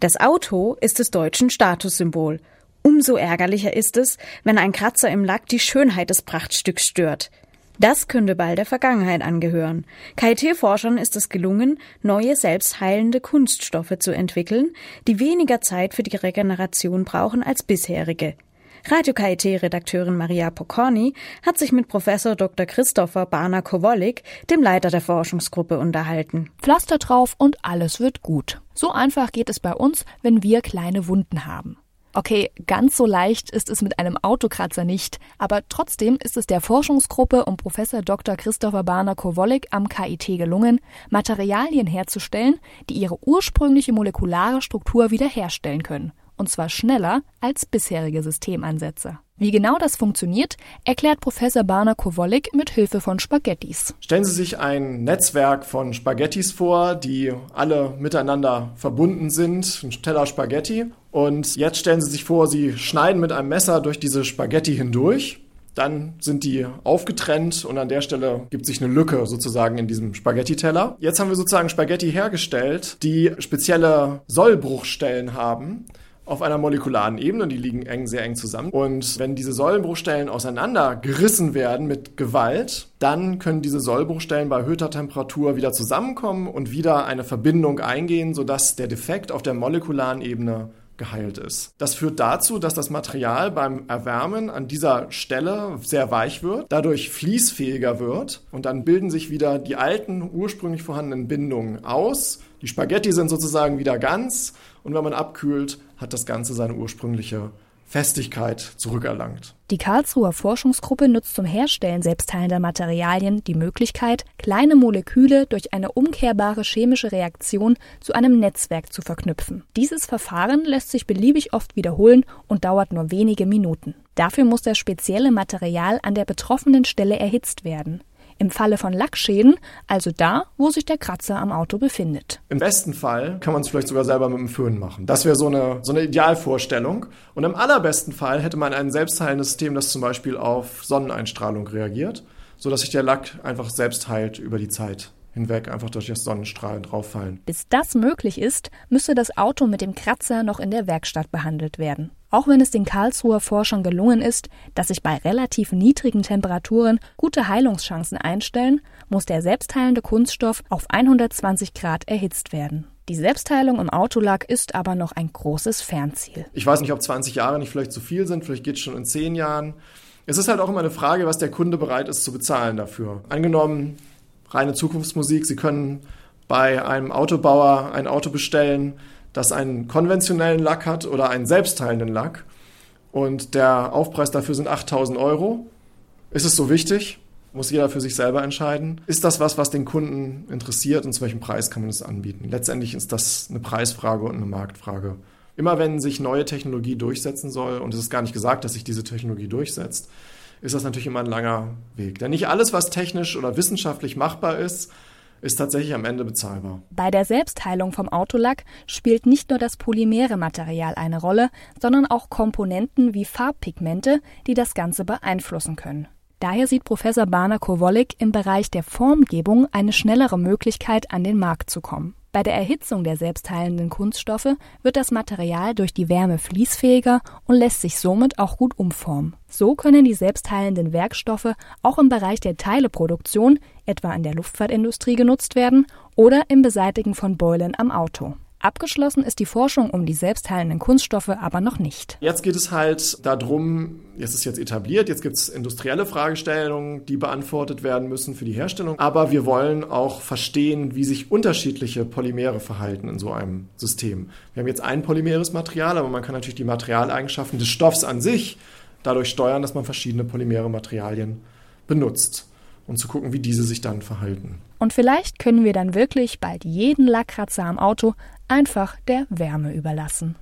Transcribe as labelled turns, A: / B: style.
A: Das Auto ist des deutschen Statussymbol. Umso ärgerlicher ist es, wenn ein Kratzer im Lack die Schönheit des Prachtstücks stört. Das könnte bald der Vergangenheit angehören. KIT-Forschern ist es gelungen, neue selbstheilende Kunststoffe zu entwickeln, die weniger Zeit für die Regeneration brauchen als bisherige. Radio KIT-Redakteurin Maria Pokorny hat sich mit Professor Dr. Christopher Barner-Kowolik, dem Leiter der Forschungsgruppe, unterhalten.
B: Pflaster drauf und alles wird gut. So einfach geht es bei uns, wenn wir kleine Wunden haben. Okay, ganz so leicht ist es mit einem Autokratzer nicht, aber trotzdem ist es der Forschungsgruppe um Professor Dr. Christopher Barner-Kowolik am KIT gelungen, Materialien herzustellen, die ihre ursprüngliche molekulare Struktur wiederherstellen können und zwar schneller als bisherige Systemansätze. Wie genau das funktioniert, erklärt Professor Barner Kowolik mit Hilfe von Spaghettis.
C: Stellen Sie sich ein Netzwerk von Spaghettis vor, die alle miteinander verbunden sind, ein Teller Spaghetti. Und jetzt stellen Sie sich vor, Sie schneiden mit einem Messer durch diese Spaghetti hindurch. Dann sind die aufgetrennt und an der Stelle gibt sich eine Lücke sozusagen in diesem Spaghetti-Teller. Jetzt haben wir sozusagen Spaghetti hergestellt, die spezielle Sollbruchstellen haben auf einer molekularen Ebene, die liegen eng, sehr eng zusammen. Und wenn diese Säulenbruchstellen auseinander gerissen werden mit Gewalt, dann können diese Sollbruchstellen bei erhöhter Temperatur wieder zusammenkommen und wieder eine Verbindung eingehen, sodass der Defekt auf der molekularen Ebene geheilt ist. Das führt dazu, dass das Material beim Erwärmen an dieser Stelle sehr weich wird, dadurch fließfähiger wird und dann bilden sich wieder die alten ursprünglich vorhandenen Bindungen aus. Die Spaghetti sind sozusagen wieder ganz und wenn man abkühlt, hat das Ganze seine ursprüngliche Festigkeit zurückerlangt.
B: Die Karlsruher Forschungsgruppe nutzt zum Herstellen selbstheilender Materialien die Möglichkeit, kleine Moleküle durch eine umkehrbare chemische Reaktion zu einem Netzwerk zu verknüpfen. Dieses Verfahren lässt sich beliebig oft wiederholen und dauert nur wenige Minuten. Dafür muss das spezielle Material an der betroffenen Stelle erhitzt werden. Im Falle von Lackschäden also da, wo sich der Kratzer am Auto befindet.
C: Im besten Fall kann man es vielleicht sogar selber mit dem Föhn machen. Das wäre so eine, so eine Idealvorstellung. Und im allerbesten Fall hätte man ein selbstheilendes System, das zum Beispiel auf Sonneneinstrahlung reagiert, sodass sich der Lack einfach selbst heilt über die Zeit hinweg einfach durch das Sonnenstrahlen drauffallen.
B: Bis das möglich ist, müsste das Auto mit dem Kratzer noch in der Werkstatt behandelt werden. Auch wenn es den Karlsruher Forschern gelungen ist, dass sich bei relativ niedrigen Temperaturen gute Heilungschancen einstellen, muss der selbstheilende Kunststoff auf 120 Grad erhitzt werden. Die Selbstheilung im Autolack ist aber noch ein großes Fernziel.
C: Ich weiß nicht, ob 20 Jahre nicht vielleicht zu viel sind, vielleicht geht es schon in 10 Jahren. Es ist halt auch immer eine Frage, was der Kunde bereit ist zu bezahlen dafür. Angenommen, reine Zukunftsmusik, Sie können bei einem Autobauer ein Auto bestellen, das einen konventionellen Lack hat oder einen selbstheilenden Lack und der Aufpreis dafür sind 8000 Euro. Ist es so wichtig? Muss jeder für sich selber entscheiden. Ist das was, was den Kunden interessiert und zu welchem Preis kann man es anbieten? Letztendlich ist das eine Preisfrage und eine Marktfrage. Immer wenn sich neue Technologie durchsetzen soll, und es ist gar nicht gesagt, dass sich diese Technologie durchsetzt, ist das natürlich immer ein langer Weg. Denn nicht alles, was technisch oder wissenschaftlich machbar ist, ist tatsächlich am Ende bezahlbar.
B: Bei der Selbstheilung vom Autolack spielt nicht nur das polymere Material eine Rolle, sondern auch Komponenten wie Farbpigmente, die das Ganze beeinflussen können. Daher sieht Professor Barner Kowolik im Bereich der Formgebung eine schnellere Möglichkeit, an den Markt zu kommen. Bei der Erhitzung der selbstheilenden Kunststoffe wird das Material durch die Wärme fließfähiger und lässt sich somit auch gut umformen. So können die selbstheilenden Werkstoffe auch im Bereich der Teileproduktion, etwa in der Luftfahrtindustrie, genutzt werden oder im Beseitigen von Beulen am Auto. Abgeschlossen ist die Forschung um die selbstheilenden Kunststoffe aber noch nicht.
C: Jetzt geht es halt darum, jetzt ist jetzt etabliert, jetzt gibt es industrielle Fragestellungen, die beantwortet werden müssen für die Herstellung. Aber wir wollen auch verstehen, wie sich unterschiedliche Polymere verhalten in so einem System. Wir haben jetzt ein polymeres Material, aber man kann natürlich die Materialeigenschaften des Stoffs an sich dadurch steuern, dass man verschiedene polymere Materialien benutzt und zu gucken, wie diese sich dann verhalten.
B: Und vielleicht können wir dann wirklich bald jeden Lackkratzer am Auto einfach der Wärme überlassen.